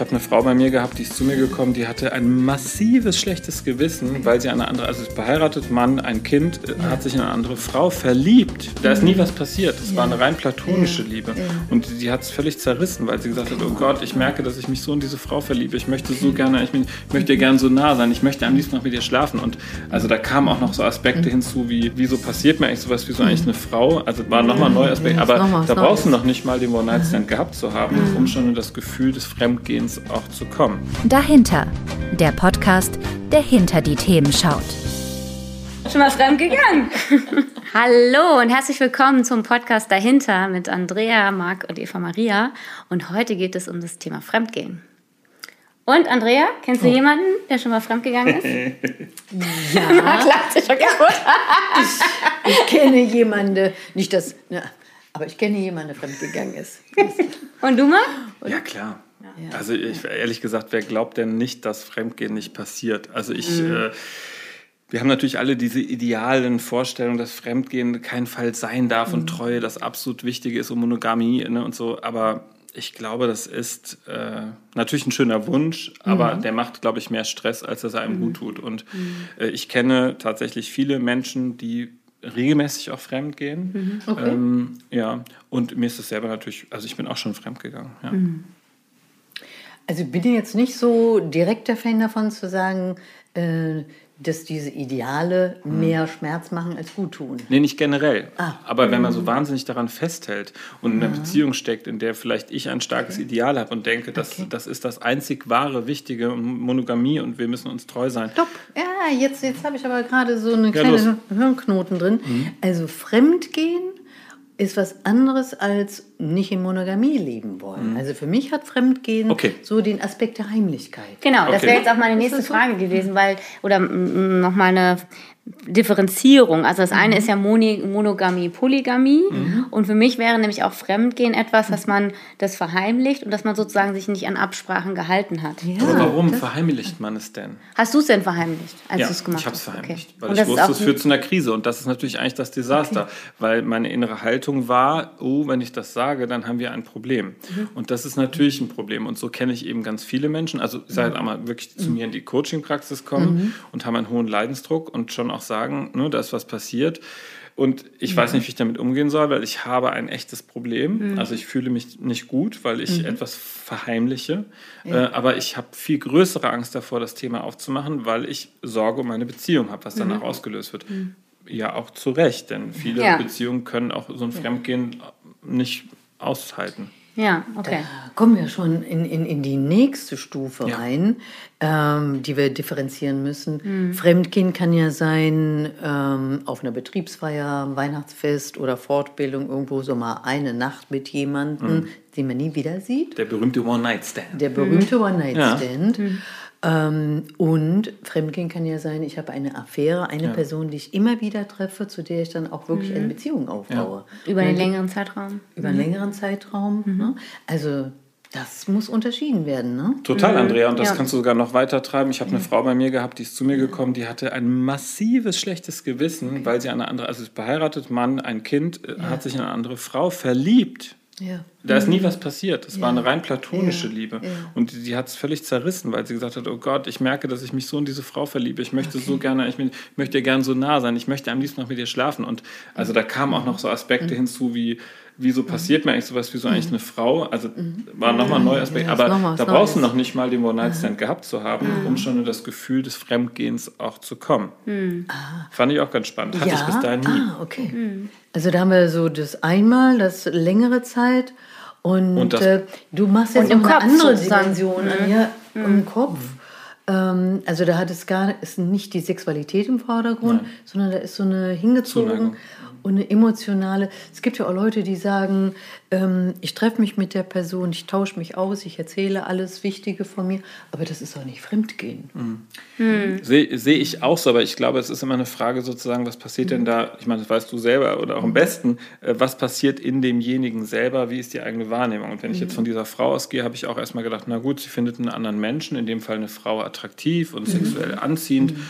Ich habe eine Frau bei mir gehabt, die ist zu mir gekommen, die hatte ein massives schlechtes Gewissen, weil sie eine andere, also ist verheiratet, Mann, ein Kind, äh, hat sich in eine andere Frau verliebt. Da ist nie was passiert. Das war eine rein platonische Liebe. Und die hat es völlig zerrissen, weil sie gesagt hat, oh Gott, ich merke, dass ich mich so in diese Frau verliebe. Ich möchte so gerne, ich, ich möchte ihr gerne so nah sein. Ich möchte am liebsten noch mit ihr schlafen. Und also da kamen auch noch so Aspekte hinzu, wie wieso passiert mir eigentlich sowas wie so eigentlich eine Frau? Also war nochmal ein neuer Aspekt. Aber da brauchst du noch nicht mal den One-Night-Stand gehabt zu haben, um schon das Gefühl des Fremdgehens auch zu kommen. Dahinter, der Podcast, der hinter die Themen schaut. Schon mal fremd gegangen. Hallo und herzlich willkommen zum Podcast Dahinter mit Andrea, Marc und Eva Maria. Und heute geht es um das Thema Fremdgehen. Und Andrea, kennst du oh. jemanden, der schon mal fremdgegangen ist? ja. Marc lacht sich schon kaputt. ich, ich kenne jemanden, nicht das, na, aber ich kenne jemanden, der fremdgegangen ist. Und du mal? Ja, klar. Ja. Also ich, ehrlich gesagt, wer glaubt denn nicht, dass Fremdgehen nicht passiert? Also ich... Mhm. Äh, wir haben natürlich alle diese idealen Vorstellungen, dass Fremdgehen kein Fall sein darf mhm. und Treue das absolut Wichtige ist und Monogamie ne, und so. Aber ich glaube, das ist äh, natürlich ein schöner Wunsch, aber mhm. der macht, glaube ich, mehr Stress, als dass er einem mhm. gut tut. Und mhm. äh, ich kenne tatsächlich viele Menschen, die regelmäßig auch fremd gehen. Mhm. Okay. Ähm, ja, und mir ist es selber natürlich, also ich bin auch schon fremd gegangen. Ja. Also ich bin jetzt nicht so direkter Fan davon zu sagen, äh, dass diese Ideale hm. mehr Schmerz machen als gut tun. Nee, nicht generell. Ah. Aber wenn man so hm. wahnsinnig daran festhält und in einer Beziehung steckt, in der vielleicht ich ein starkes okay. Ideal habe und denke, das, okay. das ist das einzig wahre, wichtige Monogamie und wir müssen uns treu sein. Stopp. Ja, jetzt, jetzt habe ich aber gerade so eine kleine ja, Hirnknoten drin. Mhm. Also Fremdgehen ist was anderes als nicht in Monogamie leben wollen. Mhm. Also für mich hat Fremdgehen okay. so den Aspekt der Heimlichkeit. Genau, das wäre jetzt auch meine nächste Frage gewesen, weil, oder nochmal eine Differenzierung. Also das eine mhm. ist ja Moni Monogamie, Polygamie. Mhm. Und für mich wäre nämlich auch Fremdgehen etwas, dass man das verheimlicht und dass man sozusagen sich nicht an Absprachen gehalten hat. Ja, Aber warum verheimlicht man es denn? Hast du es denn verheimlicht, als ja, du es gemacht ich habe es verheimlicht, okay. weil ich wusste, es führt zu einer Krise. Und das ist natürlich eigentlich das Desaster, okay. weil meine innere Haltung war, oh, wenn ich das sage, dann haben wir ein Problem. Mhm. Und das ist natürlich ein Problem. Und so kenne ich eben ganz viele Menschen. Also seid einmal wirklich zu mir in die Coaching-Praxis kommen mhm. und haben einen hohen Leidensdruck und schon auch sagen, ne, da ist was passiert. Und ich ja. weiß nicht, wie ich damit umgehen soll, weil ich habe ein echtes Problem. Mhm. Also ich fühle mich nicht gut, weil ich mhm. etwas verheimliche. Ja. Äh, aber ich habe viel größere Angst davor, das Thema aufzumachen, weil ich Sorge um meine Beziehung habe, was danach mhm. ausgelöst wird. Mhm. Ja, auch zu Recht, denn viele ja. Beziehungen können auch so ein Fremdgehen nicht aushalten. Ja, okay. Da kommen wir schon in, in, in die nächste Stufe ja. rein, ähm, die wir differenzieren müssen. Mhm. Fremdgehen kann ja sein ähm, auf einer Betriebsfeier, Weihnachtsfest oder Fortbildung irgendwo so mal eine Nacht mit jemandem, mhm. den man nie wieder sieht. Der berühmte One-Night-Stand. Der berühmte mhm. One-Night-Stand. Ja. Mhm. Ähm, und Fremdgehen kann ja sein, ich habe eine Affäre, eine ja. Person, die ich immer wieder treffe, zu der ich dann auch wirklich mhm. eine Beziehung aufbaue. Ja. Über einen längeren Zeitraum. Über einen mhm. längeren Zeitraum. Mhm. Ne? Also das muss unterschieden werden, ne? Total, mhm. Andrea. Und das ja. kannst du sogar noch weiter treiben. Ich habe eine Frau bei mir gehabt, die ist zu mir gekommen, die hatte ein massives schlechtes Gewissen, okay. weil sie eine andere, also ist beheiratet, Mann, ein Kind, äh, ja. hat sich in eine andere Frau verliebt. Ja. Da ist nie mhm. was passiert. Das ja. war eine rein platonische ja. Liebe. Und die, hat es völlig zerrissen, weil sie gesagt hat, oh Gott, ich merke, dass ich mich so in diese Frau verliebe. Ich möchte okay. so gerne, ich, ich möchte ihr gerne so nah sein. Ich möchte am liebsten noch mit ihr schlafen. Und also da kamen auch noch so Aspekte mhm. hinzu wie, wieso passiert mir eigentlich sowas wie so eigentlich eine Frau? Also mhm. war nochmal ein neuer Aspekt. Aber da brauchst du noch nicht mal den One-Night-Stand gehabt zu haben, um schon in das Gefühl des Fremdgehens auch zu kommen. Mhm. Fand ich auch ganz spannend. Hatte ich bis dahin nie. Ah, okay. Mhm. Also da haben wir so das einmal, das längere Zeit und, und äh, du machst jetzt noch eine andere Dimension mhm. ja, mhm. im Kopf. Ähm, also da hat es gar ist nicht die Sexualität im Vordergrund, Nein. sondern da ist so eine hingezogen. Zuneigung und eine emotionale. Es gibt ja auch Leute, die sagen, ähm, ich treffe mich mit der Person, ich tausche mich aus, ich erzähle alles Wichtige von mir, aber das ist auch nicht Fremdgehen. Mhm. Mhm. Sehe seh ich auch so, aber ich glaube, es ist immer eine Frage sozusagen, was passiert mhm. denn da, ich meine, das weißt du selber oder auch am besten, äh, was passiert in demjenigen selber, wie ist die eigene Wahrnehmung? Und wenn ich jetzt mhm. von dieser Frau ausgehe, habe ich auch erstmal gedacht, na gut, sie findet einen anderen Menschen, in dem Fall eine Frau attraktiv und mhm. sexuell anziehend, mhm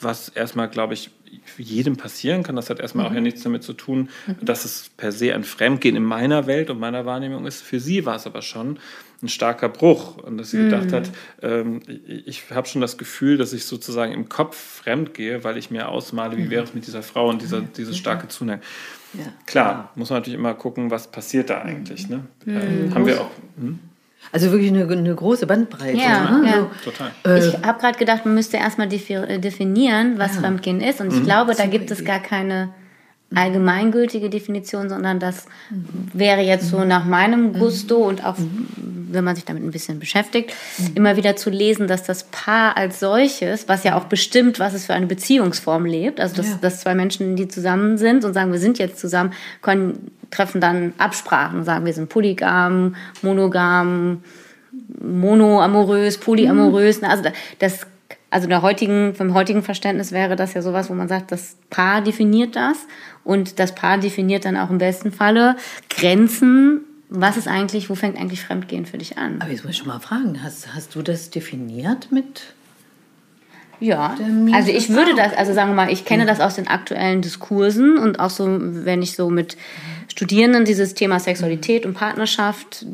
was erstmal, glaube ich, jedem passieren kann. Das hat erstmal mhm. auch ja nichts damit zu tun, mhm. dass es per se ein Fremdgehen in meiner Welt und meiner Wahrnehmung ist. Für sie war es aber schon ein starker Bruch und dass sie mhm. gedacht hat, ähm, ich, habe schon das Gefühl, dass ich sozusagen im Kopf fremd gehe, weil ich mir ausmale, wie mhm. wäre es mit dieser Frau und dieser, diese starke Zuneigung. Ja. Klar, muss man natürlich immer gucken, was passiert da eigentlich. Ne? Mhm. Ähm, haben wir auch. Hm? Also wirklich eine, eine große Bandbreite. Ja, ne? ja. So, total. Äh, ich habe gerade gedacht, man müsste erstmal äh, definieren, was ja. Fremdgehen ist. Und ich mhm. glaube, da gibt es gar keine allgemeingültige Definition, sondern das wäre jetzt so nach meinem Gusto und auch wenn man sich damit ein bisschen beschäftigt, immer wieder zu lesen, dass das Paar als solches, was ja auch bestimmt, was es für eine Beziehungsform lebt, also dass, ja. dass zwei Menschen, die zusammen sind und sagen, wir sind jetzt zusammen, können, treffen dann Absprachen, sagen, wir sind polygam, monogam, monoamorös, polyamorös, mhm. also das also der heutigen, vom heutigen Verständnis wäre das ja sowas, wo man sagt, das Paar definiert das und das Paar definiert dann auch im besten Falle Grenzen. Was ist eigentlich, wo fängt eigentlich Fremdgehen für dich an? Aber jetzt muss ich schon mal fragen, hast, hast du das definiert mit ja, also ich würde das, also sagen wir mal, ich kenne das aus den aktuellen Diskursen und auch so, wenn ich so mit Studierenden dieses Thema Sexualität und Partnerschaft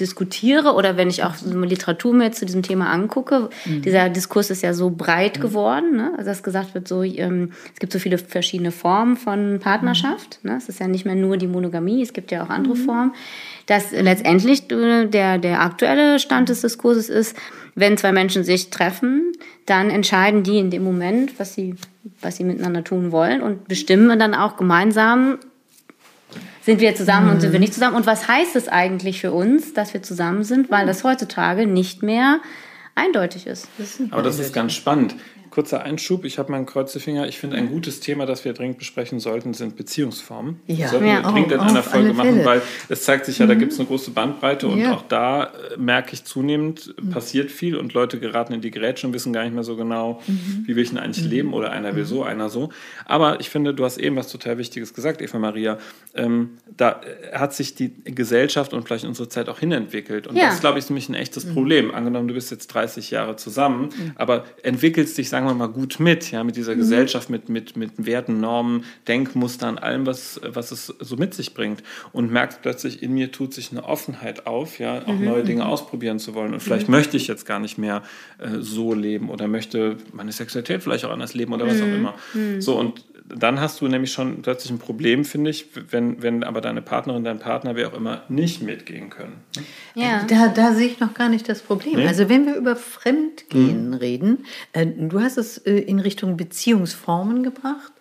diskutiere oder wenn ich auch Literatur mir zu diesem Thema angucke. Mhm. Dieser Diskurs ist ja so breit mhm. geworden, ne? also dass gesagt wird, so ähm, es gibt so viele verschiedene Formen von Partnerschaft. Mhm. Ne? Es ist ja nicht mehr nur die Monogamie, es gibt ja auch andere mhm. Formen. Dass letztendlich der, der aktuelle Stand des Diskurses ist, wenn zwei Menschen sich treffen, dann entscheiden die in dem Moment, was sie, was sie miteinander tun wollen und bestimmen dann auch gemeinsam, sind wir zusammen mhm. und sind wir nicht zusammen? Und was heißt es eigentlich für uns, dass wir zusammen sind? Weil das heutzutage nicht mehr eindeutig ist. Das ist Aber das ist ganz spannend. Kurzer Einschub, ich habe meinen Kreuzefinger. Ich finde, ein gutes Thema, das wir dringend besprechen sollten, sind Beziehungsformen. Ja. Das sollten ja, wir dringend in einer Folge machen, weil es zeigt sich ja, da mhm. gibt es eine große Bandbreite und ja. auch da äh, merke ich zunehmend, mhm. passiert viel und Leute geraten in die Grätsche und wissen gar nicht mehr so genau, mhm. wie will ich denn eigentlich mhm. leben oder einer will mhm. so, einer so. Aber ich finde, du hast eben was total Wichtiges gesagt, Eva Maria. Ähm, da äh, hat sich die Gesellschaft und vielleicht unsere Zeit auch hinentwickelt. Und ja. das, glaube ich, ist nämlich ein echtes Problem. Angenommen, du bist jetzt 30 Jahre zusammen, aber entwickelst dich, sagen sagen wir mal, gut mit, ja, mit dieser mhm. Gesellschaft, mit, mit, mit Werten, Normen, Denkmustern, allem, was, was es so mit sich bringt. Und merkst plötzlich, in mir tut sich eine Offenheit auf, ja, auch mhm. neue Dinge ausprobieren zu wollen. Und vielleicht mhm. möchte ich jetzt gar nicht mehr äh, so leben oder möchte meine Sexualität vielleicht auch anders leben oder was auch mhm. immer. Mhm. So, und dann hast du nämlich schon plötzlich ein Problem, finde ich, wenn, wenn aber deine Partnerin, dein Partner, wer auch immer, nicht mitgehen können. Ja. Da, da sehe ich noch gar nicht das Problem. Nee? Also wenn wir über Fremdgehen mhm. reden, äh, du hast es äh, in Richtung Beziehungsformen gebracht.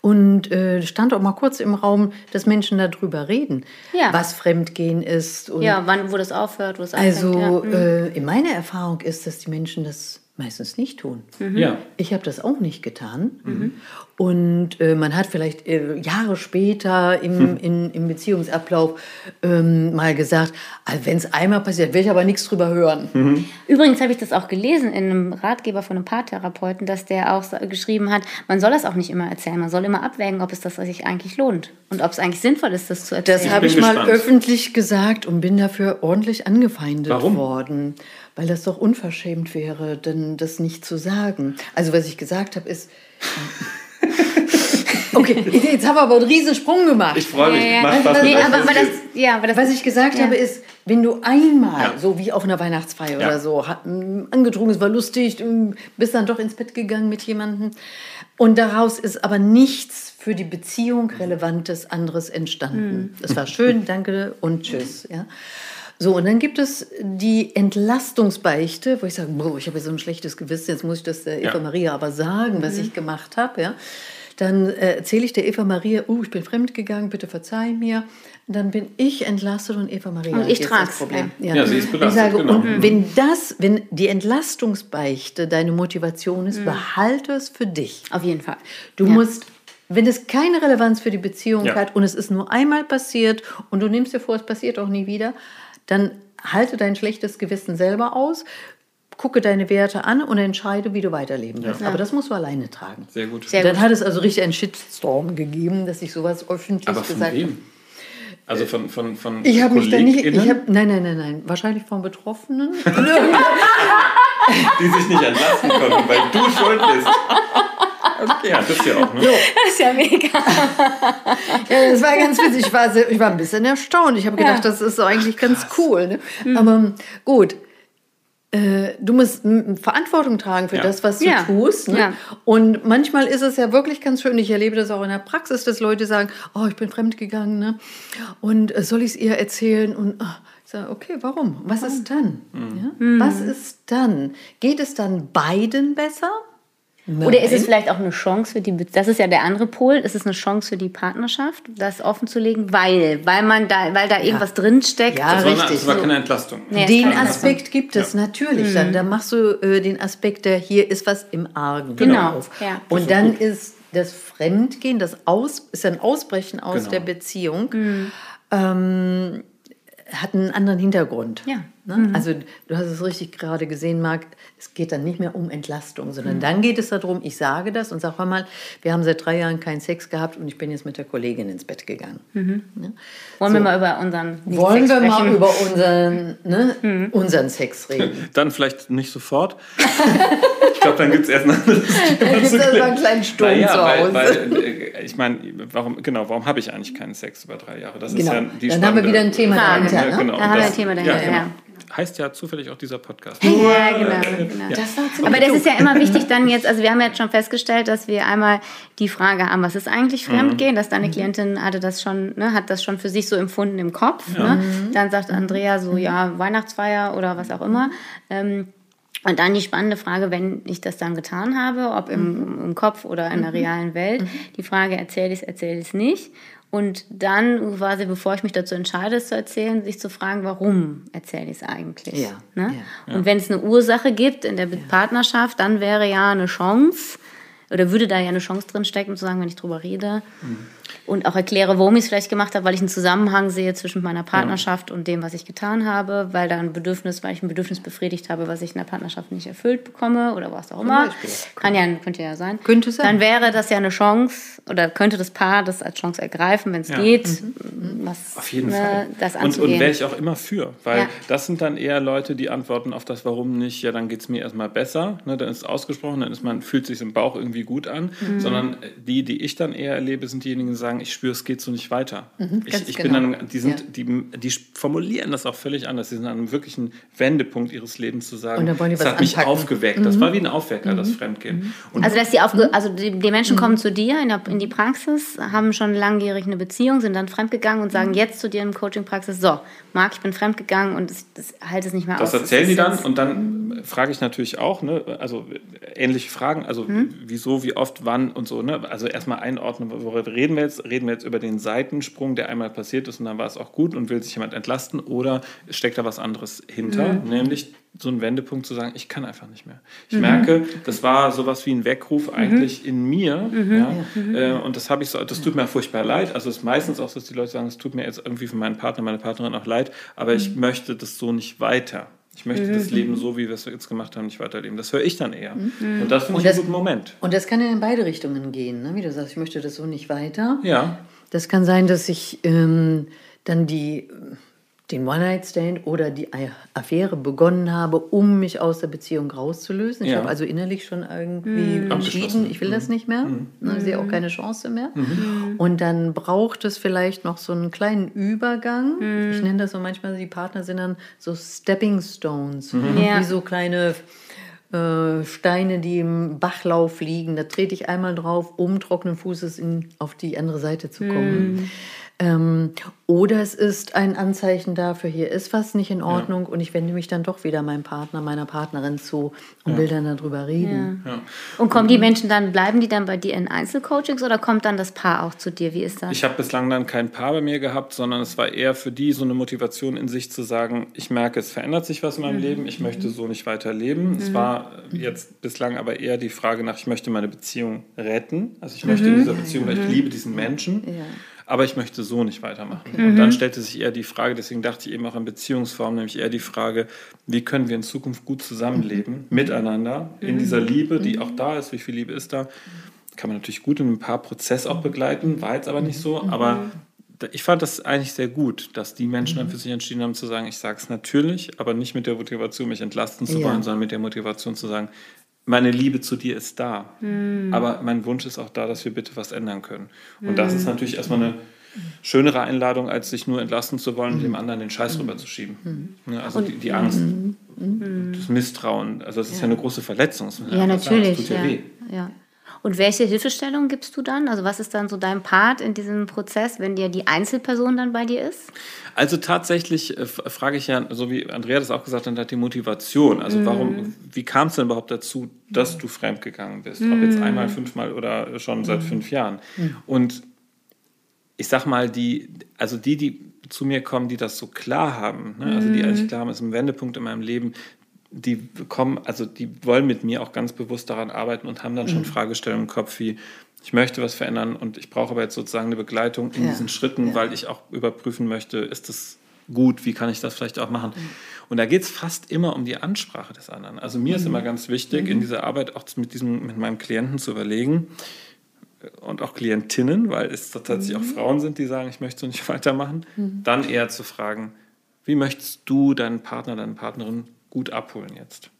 Und äh, stand auch mal kurz im Raum, dass Menschen darüber reden, ja. was Fremdgehen ist. ja, wann, wo das aufhört, wo es anfängt. Also ja. mhm. äh, in meiner Erfahrung ist, dass die Menschen das meistens nicht tun. Mhm. Ja. Ich habe das auch nicht getan. Mhm. Und äh, man hat vielleicht äh, Jahre später im, hm. in, im Beziehungsablauf ähm, mal gesagt, also wenn es einmal passiert, will ich aber nichts drüber hören. Mhm. Übrigens habe ich das auch gelesen in einem Ratgeber von einem Paartherapeuten, dass der auch geschrieben hat, man soll das auch nicht immer erzählen, man soll immer abwägen, ob es das sich eigentlich lohnt und ob es eigentlich sinnvoll ist, das zu erzählen. Das habe ich, ich mal öffentlich gesagt und bin dafür ordentlich angefeindet Warum? worden weil das doch unverschämt wäre, denn das nicht zu sagen. Also was ich gesagt habe ist, Okay, jetzt haben wir aber einen riesen Sprung gemacht. Ich freue mich. Ja, ja. Mach was, nee, aber, aber das, ja, aber das, was ich gesagt ja. habe ist, wenn du einmal, ja. so wie auf einer Weihnachtsfeier oder so, angetrunken, es war lustig, bist dann doch ins Bett gegangen mit jemandem und daraus ist aber nichts für die Beziehung Relevantes anderes entstanden. Es mhm. war schön, danke und tschüss. Ja. So, und dann gibt es die Entlastungsbeichte, wo ich sage, boah, ich habe so ein schlechtes Gewissen, jetzt muss ich das der Eva Maria aber sagen, was mhm. ich gemacht habe. Ja dann äh, erzähle ich der Eva Maria, uh, ich bin fremdgegangen, bitte verzeih mir. Dann bin ich entlastet und Eva Maria und ich trage das Problem. Ja. ja. sie ist belastet. Ich sage, genau. und wenn das, wenn die Entlastungsbeichte deine Motivation ist, mhm. behalte es für dich. Auf jeden Fall. Du ja. musst wenn es keine Relevanz für die Beziehung ja. hat und es ist nur einmal passiert und du nimmst dir vor, es passiert auch nie wieder, dann halte dein schlechtes Gewissen selber aus gucke deine Werte an und entscheide, wie du weiterleben willst. Ja. Aber das musst du alleine tragen. Sehr gut. Sehr Dann gut. hat es also richtig einen Shitstorm gegeben, dass ich sowas öffentlich Aber von gesagt habe. Also von von von Ich habe mich da nicht ich hab, nein nein nein nein, wahrscheinlich von Betroffenen, die sich nicht entlassen konnten, weil du schuld bist. Okay. Ja, das ist ja auch, ne? Das ist ja mega. ja, das war ganz witzig. Ich war, sehr, ich war ein bisschen erstaunt. Ich habe gedacht, ja. das ist eigentlich ganz cool. Ne? Mhm. Aber gut, äh, du musst Verantwortung tragen für ja. das, was du ja. tust. Ne? Ja. Und manchmal ist es ja wirklich ganz schön, ich erlebe das auch in der Praxis, dass Leute sagen, oh, ich bin fremdgegangen ne? und äh, soll ich es ihr erzählen? Und oh, ich sage, okay, warum? Was warum? ist dann? Mhm. Mhm. Was ist dann? Geht es dann beiden besser? Nein. Oder ist es vielleicht auch eine Chance für die, das ist ja der andere Pol, ist es eine Chance für die Partnerschaft, das offen zu legen, weil, weil man da, weil da ja. irgendwas drinsteckt. Ja, das richtig. das war keine Entlastung. Nee, den Aspekt gibt es ja. natürlich. Mhm. Dann, dann machst du äh, den Aspekt, der hier ist was im Argen. Genau. Auf. Ja. Und dann gut. ist das Fremdgehen, das Aus, ist ein Ausbrechen aus genau. der Beziehung. Mhm. Ähm, hat einen anderen Hintergrund. Ja. Ne? Mhm. Also du hast es richtig gerade gesehen, Marc, es geht dann nicht mehr um Entlastung, sondern mhm. dann geht es darum, ich sage das und sage mal, wir haben seit drei Jahren keinen Sex gehabt und ich bin jetzt mit der Kollegin ins Bett gegangen. Mhm. Ja? Wollen so. wir mal über unseren Wollen Sex wir mal über unseren, ne, mhm. unseren Sex reden? Dann vielleicht nicht sofort. ich glaube, dann gibt es erst noch Dann gibt es erst mal einen kleinen Sturm naja, zu Hause. Weil, weil, äh, ich meine, warum, genau, warum habe ich eigentlich keinen Sex über drei Jahre? Das genau. ist ja die Dann haben wir wieder ein Thema dahinter. Ne? Genau. Dann haben wir ein Thema dahinter, ja. Genau heißt ja zufällig auch dieser Podcast. Ja, genau. genau. Ja. Das Aber das ist ja immer wichtig dann jetzt, also wir haben jetzt schon festgestellt, dass wir einmal die Frage haben, was ist eigentlich Fremdgehen, mhm. dass deine mhm. Klientin hatte das schon, ne, hat das schon für sich so empfunden im Kopf. Ja. Ne? Dann sagt Andrea so, ja, Weihnachtsfeier oder was auch immer. Ähm, und dann die spannende Frage, wenn ich das dann getan habe, ob im, im Kopf oder in der realen Welt, die Frage, erzähle ich es, erzähle ich es nicht. Und dann quasi, bevor ich mich dazu entscheide, es zu erzählen, sich zu fragen, warum erzähle ich es eigentlich? Ja, ne? ja. Und wenn es eine Ursache gibt in der. Partnerschaft, dann wäre ja eine Chance, oder würde da ja eine Chance drin stecken, zu sagen, wenn ich drüber rede, mhm und auch erkläre, warum ich es vielleicht gemacht habe, weil ich einen Zusammenhang sehe zwischen meiner Partnerschaft ja. und dem, was ich getan habe, weil da ein Bedürfnis, weil ich ein Bedürfnis befriedigt habe, was ich in der Partnerschaft nicht erfüllt bekomme oder was auch immer. Kann ja, könnte ja sein. Könnte sein. Dann wäre das ja eine Chance oder könnte das Paar das als Chance ergreifen, wenn es ja. geht. Mhm. Was, auf jeden ne, Fall. Das und, und wäre ich auch immer für, weil ja. das sind dann eher Leute, die antworten auf das Warum nicht, ja, dann geht es mir erstmal besser, ne, dann ist es ausgesprochen, dann ist man, fühlt sich im Bauch irgendwie gut an, mhm. sondern die, die ich dann eher erlebe, sind diejenigen, die sagen, ich spüre, es geht so nicht weiter. Mhm, ich, ich genau. bin dann, die sind, ja. die, die formulieren das auch völlig anders. Sie sind an einem wirklichen Wendepunkt ihres Lebens zu sagen, das hat anpacken. mich aufgeweckt. Mhm. Das war wie ein Aufwecker, mhm. das Fremdgehen. Und also, dass die, aufge also die, die Menschen kommen zu dir in, der, in, die Praxis, haben schon langjährig eine Beziehung, sind dann fremdgegangen und sagen jetzt zu dir im Coaching-Praxis, so, Marc, ich bin fremdgegangen und das, das halte es nicht mehr das aus. Das erzählen die dann und dann frage ich natürlich auch, ne, also ähnliche Fragen, also mhm. wieso, wie oft, wann und so. Ne? Also erstmal einordnen, worüber reden wir jetzt? reden wir jetzt über den Seitensprung, der einmal passiert ist und dann war es auch gut und will sich jemand entlasten oder steckt da was anderes hinter, mhm. nämlich so ein Wendepunkt zu sagen, ich kann einfach nicht mehr. Ich mhm. merke, das war sowas wie ein Weckruf mhm. eigentlich in mir. Mhm. Ja? Mhm. Äh, und das habe ich so, das tut mir furchtbar leid. Also es ist meistens auch so, dass die Leute sagen, es tut mir jetzt irgendwie für meinen Partner, meine Partnerin auch leid, aber ich mhm. möchte das so nicht weiter. Ich möchte das mhm. Leben so, wie wir es jetzt gemacht haben, nicht weiterleben. Das höre ich dann eher. Mhm. Und das finde ich das, einen guten Moment. Und das kann ja in beide Richtungen gehen, ne? wie du sagst, ich möchte das so nicht weiter. Ja. Das kann sein, dass ich ähm, dann die den One-Night-Stand oder die Affäre begonnen habe, um mich aus der Beziehung rauszulösen. Ich ja. habe also innerlich schon irgendwie mhm. entschieden, ich will das nicht mehr. Mhm. Ich sehe auch keine Chance mehr. Mhm. Und dann braucht es vielleicht noch so einen kleinen Übergang. Mhm. Ich nenne das so manchmal, die Partner sind dann so Stepping Stones, mhm. ja. wie so kleine äh, Steine, die im Bachlauf liegen. Da trete ich einmal drauf, um trockenen Fußes in, auf die andere Seite zu kommen. Mhm. Ähm, oder es ist ein Anzeichen dafür, hier ist was nicht in Ordnung ja. und ich wende mich dann doch wieder meinem Partner, meiner Partnerin zu und ja. will dann darüber reden. Ja. Und kommen die Menschen dann, bleiben die dann bei dir in Einzelcoachings oder kommt dann das Paar auch zu dir? Wie ist das? Ich habe bislang dann kein Paar bei mir gehabt, sondern es war eher für die so eine Motivation in sich zu sagen, ich merke, es verändert sich was in meinem mhm. Leben, ich möchte so nicht weiter leben. Mhm. Es war jetzt bislang aber eher die Frage nach, ich möchte meine Beziehung retten. Also ich möchte mhm. in dieser Beziehung, weil ich liebe diesen Menschen aber ich möchte so nicht weitermachen. Okay. Und dann stellte sich eher die Frage, deswegen dachte ich eben auch an Beziehungsformen, nämlich eher die Frage, wie können wir in Zukunft gut zusammenleben, mhm. miteinander, in dieser mhm. Liebe, die auch da ist, wie viel Liebe ist da. Kann man natürlich gut in ein paar Prozess auch begleiten, war jetzt aber nicht so, mhm. aber ich fand das eigentlich sehr gut, dass die Menschen dann für sich entschieden haben zu sagen, ich sage es natürlich, aber nicht mit der Motivation, mich entlasten zu wollen, ja. sondern mit der Motivation zu sagen, meine Liebe zu dir ist da. Mhm. Aber mein Wunsch ist auch da, dass wir bitte was ändern können. Und mhm. das ist natürlich erstmal eine schönere Einladung, als sich nur entlasten zu wollen und dem anderen den Scheiß rüberzuschieben. Mhm. Ne, also die, die, Angst, das Misstrauen, also das ist ja, ja eine große Verletzung. Ja, natürlich. Das tut ja, ja. ja. Und welche Hilfestellung gibst du dann? Also was ist dann so dein Part in diesem Prozess, wenn dir die Einzelperson dann bei dir ist? Also tatsächlich äh, frage ich ja, so wie Andrea das auch gesagt hat, die Motivation. Also mm. warum, wie kam es denn überhaupt dazu, dass du fremdgegangen bist? Mm. Ob jetzt mhm. einmal, fünfmal oder schon seit mm. fünf Jahren. Mhm. Und ich sag mal, die, also die, die zu mir kommen, die das so klar haben, ne? also die eigentlich mhm. klar haben, ist ein Wendepunkt in meinem Leben, die kommen, also die wollen mit mir auch ganz bewusst daran arbeiten und haben dann schon mhm. Fragestellungen im Kopf wie, ich möchte was verändern und ich brauche aber jetzt sozusagen eine Begleitung in ja. diesen Schritten, ja. weil ich auch überprüfen möchte, ist das gut, wie kann ich das vielleicht auch machen. Mhm. Und da geht es fast immer um die Ansprache des anderen. Also mir mhm. ist immer ganz wichtig, in dieser Arbeit auch mit, diesem, mit meinem Klienten zu überlegen, und auch Klientinnen, weil es tatsächlich mhm. auch Frauen sind, die sagen, ich möchte so nicht weitermachen, mhm. dann eher zu fragen, wie möchtest du deinen Partner, deine Partnerin gut abholen jetzt?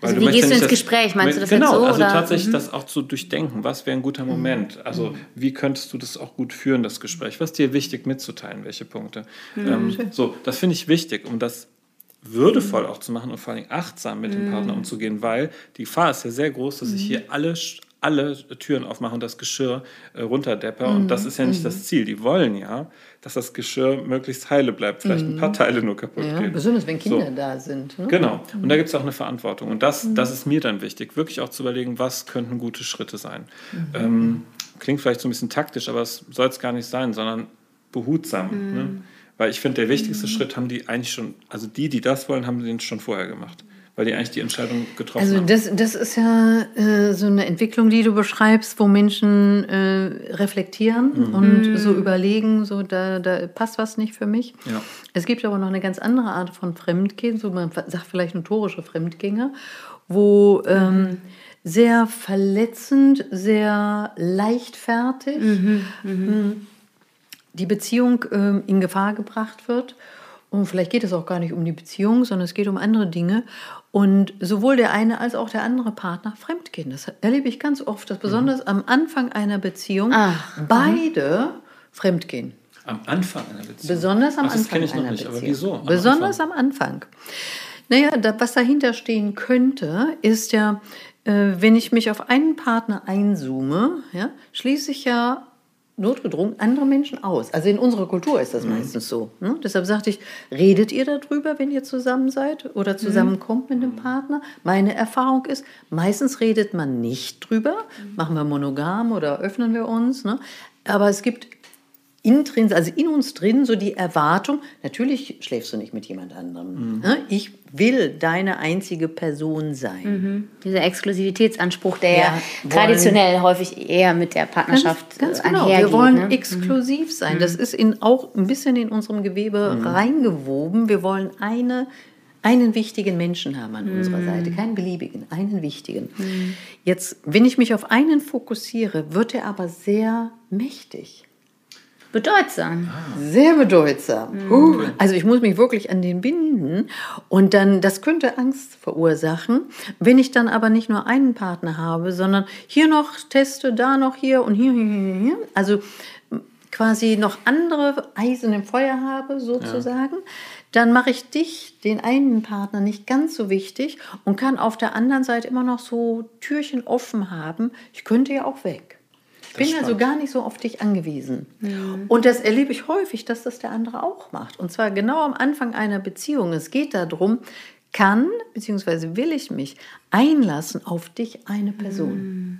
Weil also wie gehst du ins das, Gespräch? Meinst du das genau, jetzt so? Genau, also oder? tatsächlich mhm. das auch zu durchdenken. Was wäre ein guter mhm. Moment? Also mhm. wie könntest du das auch gut führen, das Gespräch? Was ist dir wichtig mitzuteilen? Welche Punkte? Mhm. Ähm, so, das finde ich wichtig, um das würdevoll auch zu machen und vor allem achtsam mit dem Partner umzugehen, weil die Gefahr ist ja sehr groß, dass ich hier alle, alle Türen aufmache und das Geschirr äh, runterdepper. Mhm. Und das ist ja nicht mhm. das Ziel. Die wollen ja, dass das Geschirr möglichst heile bleibt, vielleicht mhm. ein paar Teile nur kaputt ja, gehen. Besonders wenn Kinder so. da sind. Ne? Genau. Und da gibt es auch eine Verantwortung. Und das, mhm. das ist mir dann wichtig, wirklich auch zu überlegen, was könnten gute Schritte sein. Mhm. Ähm, klingt vielleicht so ein bisschen taktisch, aber es soll es gar nicht sein, sondern behutsam. Mhm. Ne? Weil ich finde, der wichtigste Schritt haben die eigentlich schon, also die, die das wollen, haben den schon vorher gemacht weil die eigentlich die Entscheidung getroffen also haben. Also das, das ist ja äh, so eine Entwicklung, die du beschreibst, wo Menschen äh, reflektieren mhm. und mhm. so überlegen, so da, da passt was nicht für mich. Ja. Es gibt aber noch eine ganz andere Art von Fremdgehen, so man sagt vielleicht notorische Fremdgänger, wo ähm, mhm. sehr verletzend, sehr leichtfertig mhm. mhm. Hm, die Beziehung ähm, in Gefahr gebracht wird. Und vielleicht geht es auch gar nicht um die Beziehung, sondern es geht um andere Dinge. Und sowohl der eine als auch der andere Partner fremdgehen. Das erlebe ich ganz oft, dass besonders mhm. am Anfang einer Beziehung Ach, beide mhm. fremdgehen. Am Anfang einer Beziehung? Besonders am Ach, das Anfang ich noch nicht, Aber wieso? Am besonders Anfang? am Anfang. Naja, da, was dahinter stehen könnte, ist ja, äh, wenn ich mich auf einen Partner einzoome, ja, schließe ich ja notgedrungen andere Menschen aus. Also in unserer Kultur ist das mhm. meistens so. Ne? Deshalb sagte ich, redet ihr darüber, wenn ihr zusammen seid oder zusammenkommt mit einem Partner? Meine Erfahrung ist, meistens redet man nicht drüber. Mhm. Machen wir monogam oder öffnen wir uns. Ne? Aber es gibt intrins, also in uns drin so die Erwartung, natürlich schläfst du nicht mit jemand anderem. Mhm. Ne? Ich will deine einzige Person sein. Mhm. Dieser Exklusivitätsanspruch, der ja, traditionell häufig eher mit der Partnerschaft ganz, ganz genau. Wir wollen ne? exklusiv mhm. sein. Das ist in, auch ein bisschen in unserem Gewebe mhm. reingewoben. Wir wollen eine einen wichtigen Menschen haben an mm. unserer Seite, keinen beliebigen, einen wichtigen. Mm. Jetzt, wenn ich mich auf einen fokussiere, wird er aber sehr mächtig. Bedeutsam. Sehr bedeutsam. Mhm. Also ich muss mich wirklich an den binden und dann, das könnte Angst verursachen, wenn ich dann aber nicht nur einen Partner habe, sondern hier noch teste, da noch hier und hier, hier, hier, hier. Also quasi noch andere Eisen im Feuer habe sozusagen. Ja. Dann mache ich dich, den einen Partner, nicht ganz so wichtig und kann auf der anderen Seite immer noch so Türchen offen haben. Ich könnte ja auch weg. Ich bin also gar nicht so auf dich angewiesen. Mhm. Und das erlebe ich häufig, dass das der andere auch macht. Und zwar genau am Anfang einer Beziehung. Es geht darum, kann bzw. will ich mich einlassen auf dich, eine Person. Mhm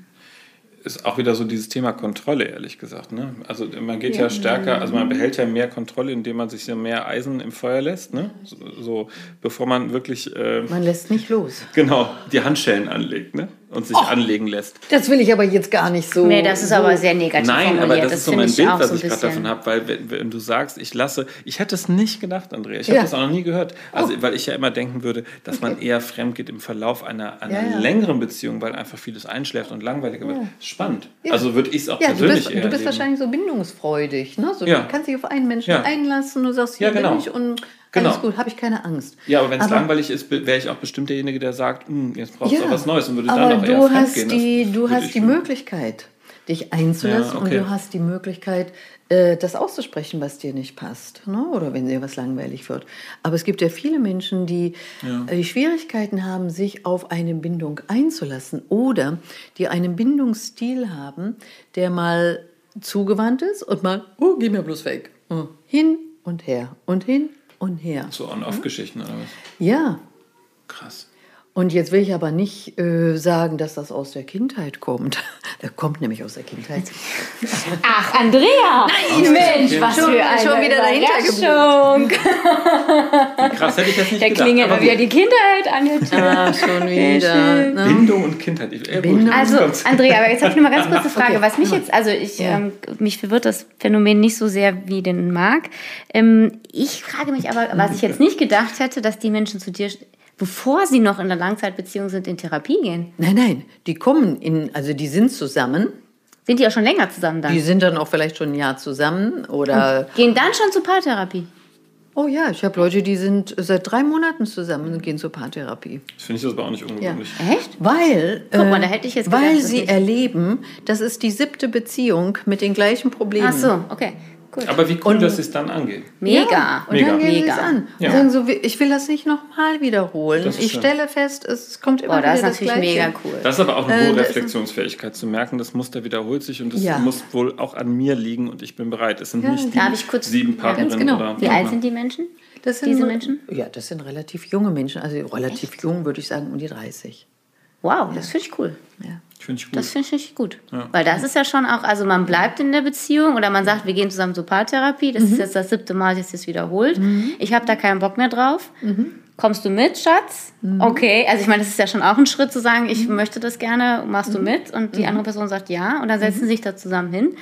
ist auch wieder so dieses Thema Kontrolle, ehrlich gesagt. Ne? Also man geht ja. ja. stärker, also man behält ja mehr Kontrolle, indem man sich so mehr Eisen im Feuer lässt. Ne? So, so bevor man wirklich. Äh, man lässt nicht los. Genau, die Handschellen anlegt. Ne? Und sich Och, anlegen lässt. Das will ich aber jetzt gar nicht so. Nee, das ist so. aber sehr negativ. Nein, formuliert. aber das, das ist so mein Bild, was ich gerade davon habe, weil wenn, wenn, du sagst, ich lasse, ich hätte es nicht gedacht, Andrea, ich habe ja. das auch noch nie gehört. Also, oh. weil ich ja immer denken würde, dass okay. man eher fremd geht im Verlauf einer, einer ja, ja. längeren Beziehung, weil einfach vieles einschläft und langweiliger wird. Spannend. Also würde ich es auch persönlich du bist, Du bist wahrscheinlich so bindungsfreudig, ne? So, Du kannst dich auf einen Menschen einlassen, du sagst, hier ja, genau. bin ich und Genau. Alles gut, habe ich keine Angst. Ja, aber wenn es langweilig ist, wäre ich auch bestimmt derjenige, der sagt, hm, jetzt brauchst du ja, was Neues und würde aber dann auch du hast gehen. Die, du hast die Möglichkeit, dich einzulassen ja, okay. und du hast die Möglichkeit, äh, das auszusprechen, was dir nicht passt. Ne? Oder wenn dir was langweilig wird. Aber es gibt ja viele Menschen, die ja. Äh, die Schwierigkeiten haben, sich auf eine Bindung einzulassen oder die einen Bindungsstil haben, der mal zugewandt ist und mal, oh, geh mir bloß weg. Oh, hin und her und hin und her. So On-Off-Geschichten oder was? Ja. Krass. Und jetzt will ich aber nicht äh, sagen, dass das aus der Kindheit kommt. Das kommt nämlich aus der Kindheit. Ach, Andrea! Nein, Mensch, was schon, für eine schon wieder Überraschung. Krass, hätte ich das nicht Der gedacht. klingelt mal wieder die Kindheit an der Tür. Ah, schon wieder. Ne? Bindung und Kindheit. Äh, Bindung. Also, Andrea, aber jetzt habe ich noch mal ganz kurze Frage. Okay. Was mich jetzt, also ich, ja. ähm, mich verwirrt das Phänomen nicht so sehr wie den Marc. Ähm, ich frage mich aber, was ich jetzt nicht gedacht hätte, dass die Menschen zu dir bevor sie noch in der Langzeitbeziehung sind, in Therapie gehen? Nein, nein, die kommen in, also die sind zusammen. Sind die auch schon länger zusammen dann? Die sind dann auch vielleicht schon ein Jahr zusammen oder. Und gehen dann schon zur Paartherapie? Oh ja, ich habe Leute, die sind seit drei Monaten zusammen und gehen zur Paartherapie. Das finde ich das aber auch nicht ungewöhnlich. Ja. Echt? Weil, Guck mal, da hätte ich jetzt gedacht, weil sie erleben, das ist die siebte Beziehung mit den gleichen Problemen. Ach so, okay. Gut. Aber wie cool, und, dass sie es dann angehen. Mega. Ja, und Mega. dann gehen Mega. sie es an. Ja. Und sagen so, ich will das nicht nochmal wiederholen. Ich schön. stelle fest, es kommt immer Boah, wieder das, das Gleiche. mega cool. Das ist aber auch eine äh, hohe äh, Reflexionsfähigkeit, zu merken, das Muster wiederholt sich und es ja. muss wohl auch an mir liegen und ich bin bereit. Es sind ja, nicht die kurz, sieben Partnerinnen genau. oder Wie alt sind die Menschen? Das sind, diese Menschen? Ja, das sind relativ junge Menschen. Also relativ Echt? jung, würde ich sagen, um die 30. Wow, das finde ich cool. Ja. Finde ich gut. Das finde ich gut. Ja. Weil das ist ja schon auch, also man bleibt in der Beziehung oder man sagt, wir gehen zusammen zur Paartherapie. Das mhm. ist jetzt das siebte Mal, dass es wiederholt. Mhm. Ich habe da keinen Bock mehr drauf. Mhm. Kommst du mit, Schatz? Mhm. Okay, also ich meine, das ist ja schon auch ein Schritt zu sagen, ich mhm. möchte das gerne, machst du mhm. mit? Und die andere Person sagt ja und dann setzen sie sich da zusammen hin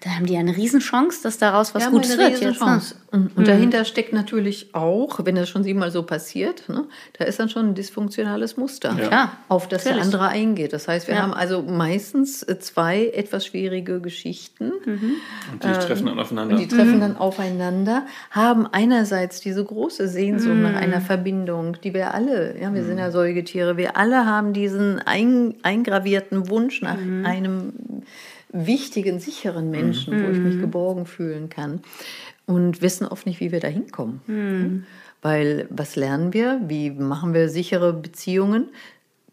dann haben die ja eine Riesenchance, dass daraus was Gutes wird. Jetzt, ne? Und, mhm. dahinter steckt natürlich auch, wenn das schon siebenmal so passiert, ne, da ist dann schon ein dysfunktionales Muster, ja. auf das Natürlich. der andere eingeht. Das heißt, wir ja. haben also meistens äh, zwei etwas schwierige Geschichten. Mhm. Und die treffen dann aufeinander. Und die treffen mhm. dann aufeinander, haben einerseits diese große Sehnsucht nach mhm. einer Verbindung, die wir alle, ja, wir sind ja mhm. Säugetiere, wir alle haben diesen ein, eingravierten Wunsch nach mhm. einem wichtigen, sicheren Menschen, mhm. wo ich mich mhm. geborgen fühlen kann. Und wissen oft nicht, wie wir da hinkommen. Mhm. Weil was lernen wir? Wie machen wir sichere Beziehungen?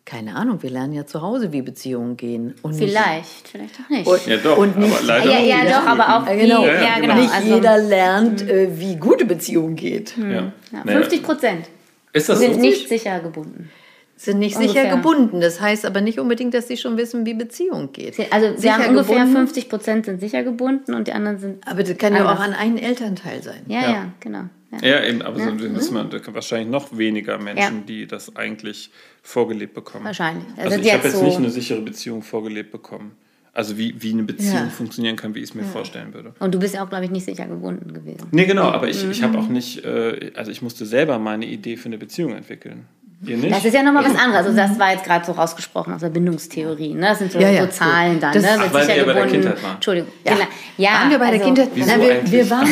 Keine Ahnung, wir lernen ja zu Hause, wie Beziehungen gehen. Und vielleicht, vielleicht auch nicht. Und, ja, doch, und nicht, aber leider ja, ja, doch, aber auch genau. Ja, ja, genau. Nicht also, jeder lernt, mhm. äh, wie gute Beziehungen geht. Mhm. 50 Prozent sind so? nicht sicher gebunden sind nicht ungefähr. sicher gebunden. Das heißt aber nicht unbedingt, dass sie schon wissen, wie Beziehung geht. Also sie sicher haben ungefähr gebunden. 50 Prozent sind sicher gebunden und die anderen sind. Aber das kann anders. ja auch an einen Elternteil sein. Ja, ja, ja genau. Ja, ja eben, aber ja. so, das man, wahrscheinlich noch weniger Menschen, die das eigentlich vorgelebt bekommen. Wahrscheinlich. Also, also ich habe jetzt so nicht eine sichere Beziehung vorgelebt bekommen. Also wie, wie eine Beziehung funktionieren kann, wie ich es mir vorstellen würde. Und du bist ja auch, glaube ich, nicht sicher gebunden gewesen. Nee, genau, aber ich, ich habe mhm. auch nicht, äh, also ich musste selber meine Idee für eine Beziehung entwickeln. Das ist ja nochmal was anderes. Also das war jetzt gerade so rausgesprochen aus der Bindungstheorie. Ne? Das sind so, ja, ja. so Zahlen dann. Das, ne? Ach, weil wir bei der Kindheit waren. Entschuldigung. Ja, ja waren wir bei der also, Kindheit? Na, wir, wir, waren,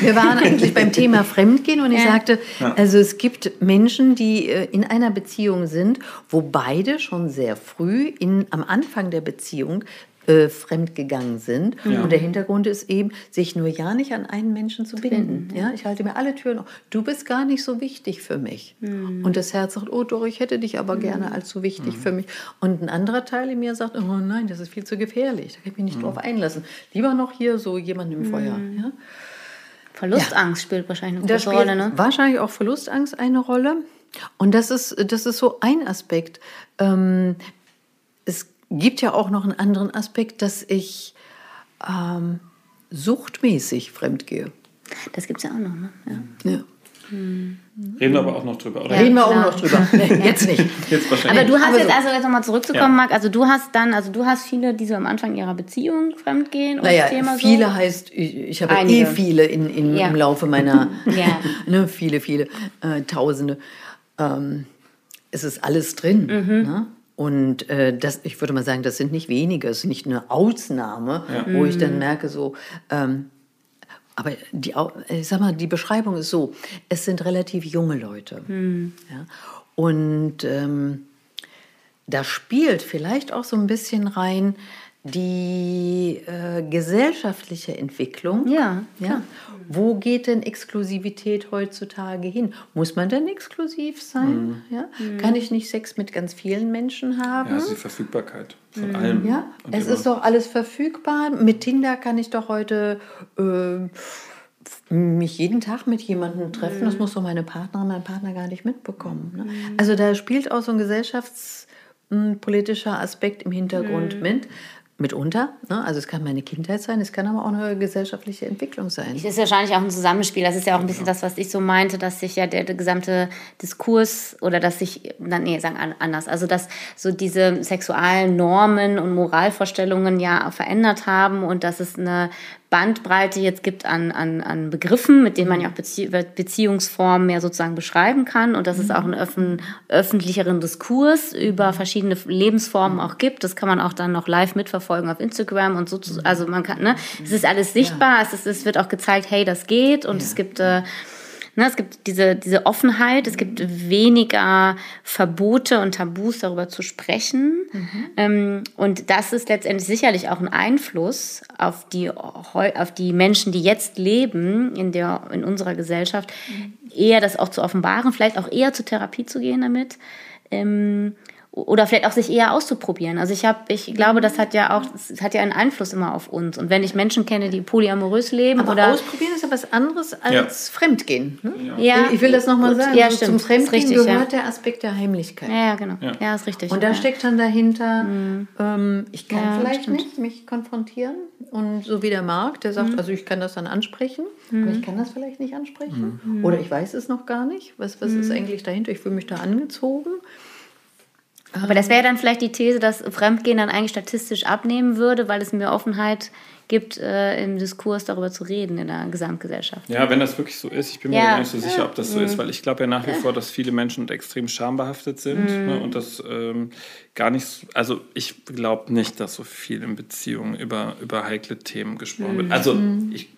wir waren eigentlich beim Thema Fremdgehen und ich sagte, also es gibt Menschen, die äh, in einer Beziehung sind, wo beide schon sehr früh in, am Anfang der Beziehung äh, fremdgegangen sind. Ja. Und der Hintergrund ist eben, sich nur ja nicht an einen Menschen zu binden. Ja. ja. ich halte mir alle Türen auf. Du bist gar nicht so wichtig für mich. Mhm. Und das Herz sagt, oh doch, ich hätte dich aber mhm. gerne als so wichtig mhm. für mich. Und ein anderer Teil in mir sagt, oh nein, das ist viel zu gefährlich. Da kann ich mich nicht mhm. drauf einlassen. Lieber noch hier so jemand im Feuer. Mhm. Ja. Verlustangst spielt wahrscheinlich eine große Rolle. Ne? Wahrscheinlich auch Verlustangst eine Rolle. Und das ist, das ist so ein Aspekt. Ähm, gibt ja auch noch einen anderen Aspekt, dass ich ähm, suchtmäßig fremdgehe. Das gibt es ja auch noch, ne? Ja. ja. Hm. Reden wir aber auch noch drüber, oder? Ja, Reden wir klar. auch noch drüber. Nee, jetzt nicht. jetzt wahrscheinlich. Aber du hast aber jetzt, also jetzt nochmal zurückzukommen, ja. Marc, also du hast dann, also du hast viele, die so am Anfang ihrer Beziehung fremdgehen. Naja, viele so. heißt, ich, ich habe Einige. eh viele in, in, ja. im Laufe meiner, ja. ne, viele, viele, äh, Tausende. Ähm, es ist alles drin. Mhm. Ne? Und äh, das, ich würde mal sagen, das sind nicht wenige, es ist nicht eine Ausnahme, ja. wo ich dann mhm. merke, so, ähm, aber die, ich sag mal, die Beschreibung ist so: Es sind relativ junge Leute. Mhm. Ja? Und ähm, da spielt vielleicht auch so ein bisschen rein, die äh, gesellschaftliche Entwicklung. Ja, ja. Wo geht denn Exklusivität heutzutage hin? Muss man denn exklusiv sein? Mhm. Ja? Mhm. Kann ich nicht Sex mit ganz vielen Menschen haben? Ja, ist die Verfügbarkeit von mhm. allem. Ja, es immer. ist doch alles verfügbar. Mit Tinder kann ich doch heute äh, mich jeden Tag mit jemandem treffen. Das mhm. muss doch meine Partnerin, mein Partner gar nicht mitbekommen. Ne? Mhm. Also da spielt auch so ein gesellschaftspolitischer Aspekt im Hintergrund mit mitunter. Ne? Also es kann meine Kindheit sein, es kann aber auch eine gesellschaftliche Entwicklung sein. Das ist wahrscheinlich auch ein Zusammenspiel. Das ist ja auch ein bisschen das, was ich so meinte, dass sich ja der, der gesamte Diskurs oder dass sich, nee, sagen anders, also dass so diese sexualen Normen und Moralvorstellungen ja verändert haben und dass es eine Bandbreite jetzt gibt an, an, an Begriffen, mit denen man ja auch Bezie Beziehungsformen mehr sozusagen beschreiben kann. Und dass es auch einen öffn öffentlicheren Diskurs über verschiedene Lebensformen auch gibt. Das kann man auch dann noch live mitverfolgen auf Instagram und so. Also man kann, ne, es ist alles sichtbar, es, ist, es wird auch gezeigt, hey, das geht. Und es gibt äh, Ne, es gibt diese, diese Offenheit, es gibt weniger Verbote und Tabus darüber zu sprechen. Mhm. Ähm, und das ist letztendlich sicherlich auch ein Einfluss auf die, auf die Menschen, die jetzt leben in, der, in unserer Gesellschaft, mhm. eher das auch zu offenbaren, vielleicht auch eher zur Therapie zu gehen damit. Ähm, oder vielleicht auch sich eher auszuprobieren. Also ich habe, ich glaube, das hat ja auch, das hat ja einen Einfluss immer auf uns. Und wenn ich Menschen kenne, die polyamorös leben aber oder ausprobieren ist ja was anderes als ja. Fremdgehen. Ne? Ja. Ich will das nochmal sagen. Ja, stimmt. Zum Fremdgehen richtig, gehört ja. der Aspekt der Heimlichkeit. Ja, genau. Ja, ja ist richtig. Und da steckt dann dahinter, mhm. ähm, ich kann vielleicht stimmt. nicht mich konfrontieren. Und so wie der Marc, der sagt, mhm. also ich kann das dann ansprechen, mhm. aber ich kann das vielleicht nicht ansprechen. Mhm. Oder ich weiß es noch gar nicht. Was, was ist mhm. eigentlich dahinter? Ich fühle mich da angezogen. Aber das wäre dann vielleicht die These, dass Fremdgehen dann eigentlich statistisch abnehmen würde, weil es mehr Offenheit gibt, äh, im Diskurs darüber zu reden in der Gesamtgesellschaft. Ja, wenn das wirklich so ist, ich bin mir ja. gar nicht so sicher, ob das so mhm. ist, weil ich glaube ja nach wie vor, dass viele Menschen extrem schambehaftet sind mhm. ne, und das ähm, gar nicht, also ich glaube nicht, dass so viel in Beziehungen über, über heikle Themen gesprochen mhm. wird. Also mhm. ich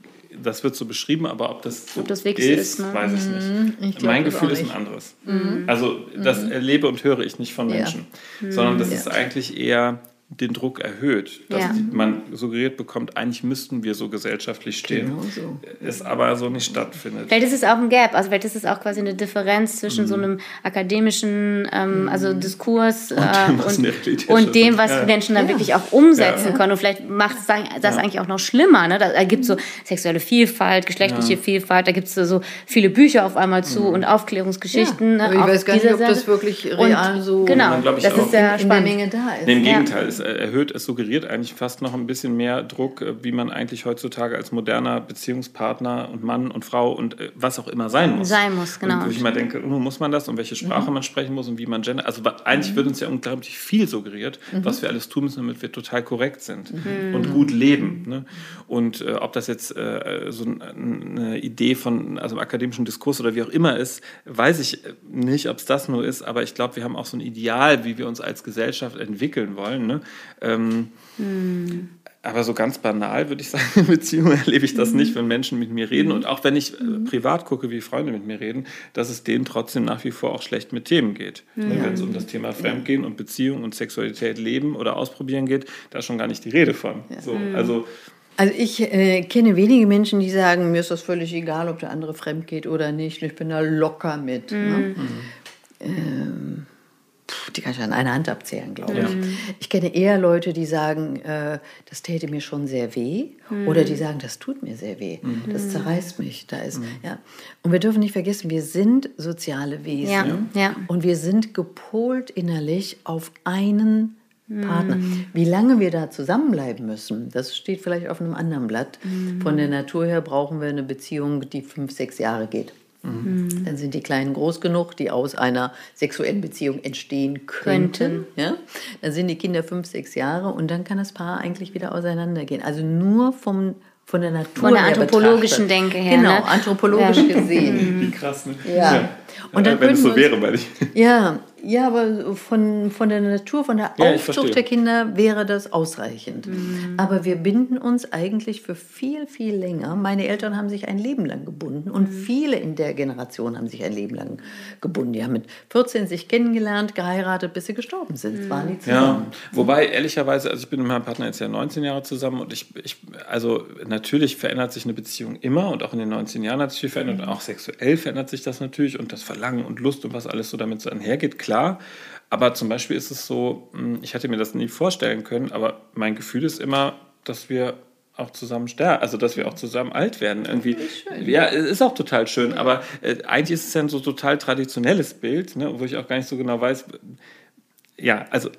das wird so beschrieben, aber ob das so ob das ist, ist ne? weiß ich nicht. Mhm. Ich mein Gefühl ist ein anderes. Mhm. Also das mhm. erlebe und höre ich nicht von Menschen, ja. sondern das ja. ist eigentlich eher den Druck erhöht, dass ja. man suggeriert bekommt, eigentlich müssten wir so gesellschaftlich stehen, genau so. es aber so nicht stattfindet. Vielleicht ist es auch ein Gap, also vielleicht ist es auch quasi eine Differenz zwischen mhm. so einem akademischen ähm, also mhm. Diskurs und, äh, dem, und, und dem, was ja. Menschen dann ja. wirklich auch umsetzen können. Und vielleicht macht es das eigentlich auch noch schlimmer. Ne? Da, gibt es so sexuelle Vielfalt, geschlechtliche Vielfalt, da gibt es so viele Bücher auf einmal zu mhm. und Aufklärungsgeschichten. Ne, ich weiß gar nicht, ob das wirklich real und, so genau, das ist sehr in, in der Menge da ist. Im Gegenteil, es erhöht, es suggeriert eigentlich fast noch ein bisschen mehr Druck, äh, wie man eigentlich heutzutage als moderner Beziehungspartner und Mann und Frau und äh, was auch immer sein muss. Sein muss, genau. Und wo ich immer denke, oh, muss man das und welche Sprache mhm. man sprechen muss und wie man gender. Also eigentlich mhm. wird uns ja unglaublich viel suggeriert, mhm. was wir alles tun müssen, damit wir total korrekt sind mhm. und gut leben. Ne? Und äh, ob das jetzt äh, so eine Idee von also akademischen Diskurs oder wie auch immer ist, weiß ich nicht, ob es das nur ist, aber ich glaube, wir haben auch so ein Ideal, wie wir uns als Gesellschaft entwickeln wollen. Ne? Ähm, hm. Aber so ganz banal würde ich sagen, in Beziehungen erlebe ich das nicht, wenn Menschen mit mir reden. Und auch wenn ich mhm. privat gucke, wie Freunde mit mir reden, dass es denen trotzdem nach wie vor auch schlecht mit Themen geht. Ja. Wenn es um das Thema Fremdgehen und Beziehung und Sexualität leben oder ausprobieren geht, da ist schon gar nicht die Rede von. Ja. So, mhm. also, also ich äh, kenne wenige Menschen, die sagen, mir ist das völlig egal, ob der andere fremd geht oder nicht. Ich bin da locker mit. Ne? Mhm. Ne? Ähm, die kann ich an einer Hand abzählen, glaube ich. Ja. Ich kenne eher Leute, die sagen, äh, das täte mir schon sehr weh, mhm. oder die sagen, das tut mir sehr weh, mhm. das zerreißt mich. Da ist, mhm. ja. Und wir dürfen nicht vergessen, wir sind soziale Wesen ja. Ja. und wir sind gepolt innerlich auf einen Partner. Mhm. Wie lange wir da zusammenbleiben müssen, das steht vielleicht auf einem anderen Blatt. Mhm. Von der Natur her brauchen wir eine Beziehung, die fünf, sechs Jahre geht. Mhm. Dann sind die Kleinen groß genug, die aus einer sexuellen Beziehung entstehen könnten. könnten. Ja? Dann sind die Kinder fünf, sechs Jahre und dann kann das Paar eigentlich wieder auseinandergehen. Also nur vom, von der Natur Von der anthropologischen betrachtet. Denke her. Genau, ne? anthropologisch ja. gesehen. Wie krass, ne? Ja. ja. Und dann Wenn es so wäre, weil ich. Ja, Ja, aber von, von der Natur, von der ja, Aufzucht der Kinder wäre das ausreichend. Mhm. Aber wir binden uns eigentlich für viel, viel länger. Meine Eltern haben sich ein Leben lang gebunden und mhm. viele in der Generation haben sich ein Leben lang gebunden. Die haben mit 14 sich kennengelernt, geheiratet, bis sie gestorben sind. Mhm. Waren die zusammen. Ja, wobei ehrlicherweise, also ich bin mit meinem Partner jetzt ja 19 Jahre zusammen und ich, ich also natürlich verändert sich eine Beziehung immer und auch in den 19 Jahren hat sich viel verändert und auch sexuell verändert sich das natürlich und das Verlangen und Lust und was alles so damit so einhergeht, klar. Aber zum Beispiel ist es so, hm, ich hätte mir das nie vorstellen können, aber mein Gefühl ist immer, dass wir auch zusammen sterben, also dass wir auch zusammen alt werden. Irgendwie. Ja, es ist auch total schön, aber äh, eigentlich ist es ja ein so total traditionelles Bild, ne, wo ich auch gar nicht so genau weiß. Ja, also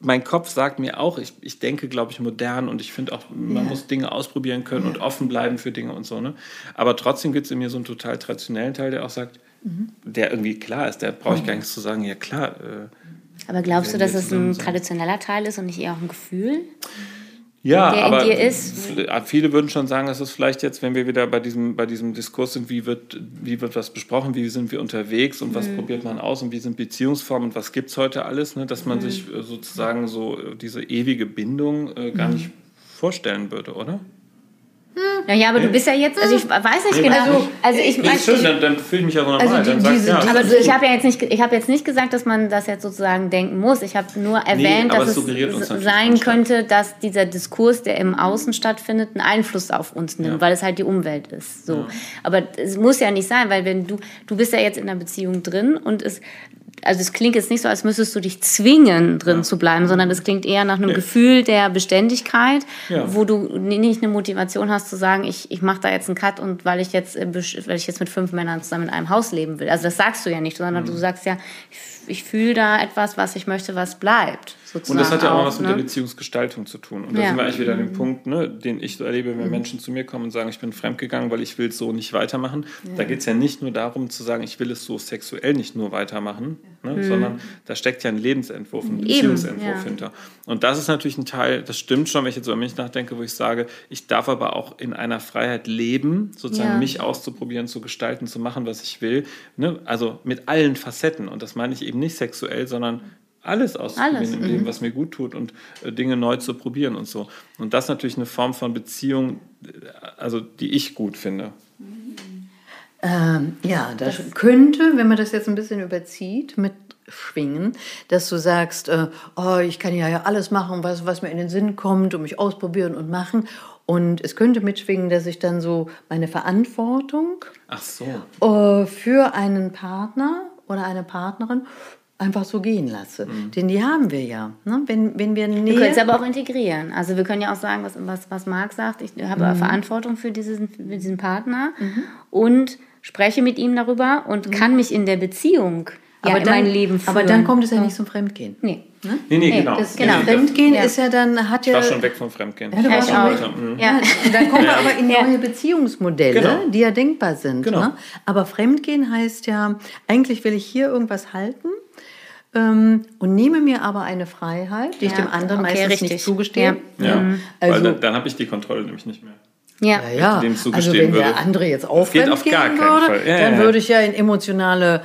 mein Kopf sagt mir auch, ich, ich denke, glaube ich, modern und ich finde auch, man ja. muss Dinge ausprobieren können ja. und offen bleiben für Dinge und so. Ne? Aber trotzdem gibt es in mir so einen total traditionellen Teil, der auch sagt, mhm. der irgendwie klar ist, der brauche ich gar nichts zu sagen, ja klar. Äh, Aber glaubst du, dass es ein traditioneller Teil ist und nicht eher auch ein Gefühl? ja, der aber in dir ist. Viele würden schon sagen, dass es vielleicht jetzt, wenn wir wieder bei diesem, bei diesem Diskurs sind, wie wird, wie wird was besprochen, wie sind wir unterwegs und was mhm. probiert man aus und wie sind Beziehungsformen und was gibt es heute alles, ne, dass man mhm. sich äh, sozusagen so äh, diese ewige Bindung äh, gar mhm. nicht vorstellen würde, oder? Ja, ja, aber du bist ja jetzt, also ich weiß nicht genau. Also, also ich meine, schön, dann, dann fühle ich mich ja so normal. Also die, dann diese, ja. Aber ich habe ja jetzt nicht, ich habe jetzt nicht gesagt, dass man das jetzt sozusagen denken muss. Ich habe nur erwähnt, nee, dass es, sein könnte, dass dieser Diskurs, der im Außen stattfindet, einen Einfluss auf uns nimmt, ja. weil es halt die Umwelt ist. So, ja. aber es muss ja nicht sein, weil wenn du, du bist ja jetzt in einer Beziehung drin und es also es klingt jetzt nicht so, als müsstest du dich zwingen, drin ja. zu bleiben, sondern es klingt eher nach einem nee. Gefühl der Beständigkeit, ja. wo du nicht eine Motivation hast zu sagen, ich, ich mache da jetzt einen Cut und weil ich jetzt, äh, weil ich jetzt mit fünf Männern zusammen in einem Haus leben will. Also das sagst du ja nicht, sondern mhm. du sagst ja, ich ich fühle da etwas, was ich möchte, was bleibt. Und das hat ja auch, auch was ne? mit der Beziehungsgestaltung zu tun. Und da ja. sind wir eigentlich wieder an dem mhm. Punkt, ne, den ich so erlebe, wenn mhm. Menschen zu mir kommen und sagen, ich bin fremdgegangen, weil ich will es so nicht weitermachen. Ja. Da geht es ja nicht nur darum zu sagen, ich will es so sexuell nicht nur weitermachen, ne, mhm. sondern da steckt ja ein Lebensentwurf, ein Beziehungsentwurf ja. hinter. Und das ist natürlich ein Teil, das stimmt schon, wenn ich jetzt über mich nachdenke, wo ich sage, ich darf aber auch in einer Freiheit leben, sozusagen mich auszuprobieren, zu gestalten, zu machen, was ich will. Ne? Also mit allen Facetten. Und das meine ich eben nicht sexuell, sondern alles auszuprobieren im Leben, mhm. was mir gut tut und äh, Dinge neu zu probieren und so. Und das ist natürlich eine Form von Beziehung, äh, also die ich gut finde. Ähm, ja, das, das, könnte, wenn man das jetzt ein bisschen überzieht, mit schwingen, dass du sagst, äh, oh, ich kann ja, ja alles machen, was, was mir in den Sinn kommt und mich ausprobieren und machen. Und es könnte mitschwingen, dass ich dann so meine Verantwortung so. äh, für einen Partner oder eine Partnerin einfach so gehen lasse. Mhm. Denn die haben wir ja. Ne? Wenn, wenn wir, Nähe wir können es aber auch integrieren. Also wir können ja auch sagen, was, was, was Marc sagt, ich habe mhm. Verantwortung für diesen, für diesen Partner mhm. und spreche mit ihm darüber und mhm. kann mich in der Beziehung aber ja, dann, mein Leben führen. Aber dann kommt es ja nicht zum Fremdgehen. Nee. Ne? Nee, nee, genau. Das, genau. Nee, Fremdgehen ja. ist ja dann, hat ja... Ich war schon weg vom Fremdgehen. Ja, du warst schon weg. Mhm. Ja. Dann kommen wir aber in neue Beziehungsmodelle, genau. die ja denkbar sind. Genau. Ne? Aber Fremdgehen heißt ja, eigentlich will ich hier irgendwas halten ähm, und nehme mir aber eine Freiheit, die ich dem anderen okay, meistens richtig. nicht zugestehe. Ja, mhm. also, Weil dann, dann habe ich die Kontrolle nämlich nicht mehr. Ja, ja. Dem also wenn würde. der andere jetzt aufrennen auf gar keinen würde. Ja, dann ja. würde ich ja in emotionale,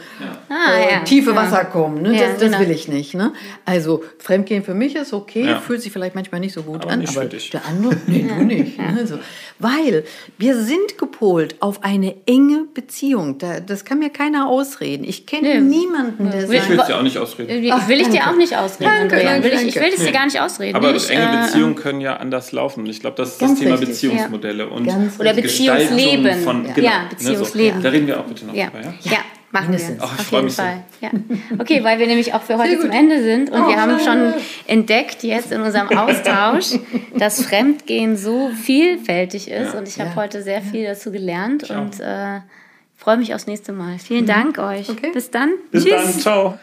ah, äh, tiefe Wasser kommen. Ne? das, das genau. will ich nicht. Ne? Also Fremdgehen für mich ist okay, fühlt sich vielleicht manchmal nicht so gut aber an, aber der andere, nee, du nicht. Also, weil wir sind gepolt auf eine enge Beziehung. Da, das kann mir keiner ausreden. Ich kenne niemanden, der sagt... Ich will es dir auch nicht ausreden. Ach, will ich dir auch nicht ausreden, danke, danke, will ich, ich will es dir gar nicht ausreden. Aber ich, enge äh, Beziehungen können ja anders laufen. Ich glaube, das ist das Thema richtig. Beziehungsmodelle und Oder Beziehungsleben. Von, genau, ja, Beziehungsleben. Ne, so. Da reden wir auch bitte noch ja. drüber. Ja, ja machen wir. Ach, auf jeden Fall. So. Ja. Okay, weil wir nämlich auch für heute zum Ende sind und oh, wir haben schon entdeckt jetzt in unserem Austausch, dass Fremdgehen so vielfältig ist ja. und ich habe ja. heute sehr viel dazu gelernt Ciao. und äh, freue mich aufs nächste Mal. Vielen mhm. Dank euch. Okay. Bis dann. Bis Tschüss. dann. Ciao.